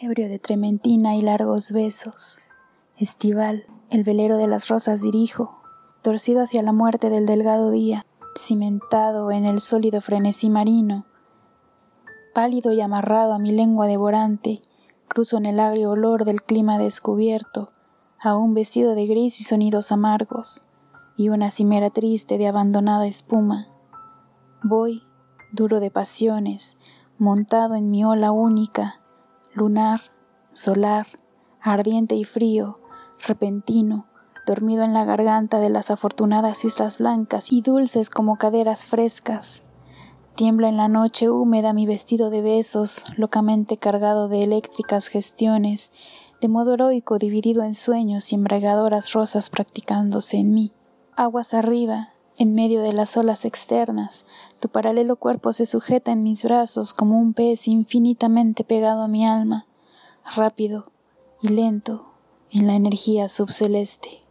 ebrio de trementina y largos besos. Estival, el velero de las rosas dirijo, torcido hacia la muerte del delgado día, cimentado en el sólido frenesí marino. Pálido y amarrado a mi lengua devorante, cruzo en el agrio olor del clima descubierto, aún vestido de gris y sonidos amargos, y una cimera triste de abandonada espuma. Voy, duro de pasiones, montado en mi ola única, lunar, solar, ardiente y frío, repentino, dormido en la garganta de las afortunadas islas blancas y dulces como caderas frescas. Tiembla en la noche húmeda mi vestido de besos, locamente cargado de eléctricas gestiones, de modo heroico dividido en sueños y embriagadoras rosas practicándose en mí. Aguas arriba, en medio de las olas externas, tu paralelo cuerpo se sujeta en mis brazos como un pez infinitamente pegado a mi alma, rápido y lento en la energía subceleste.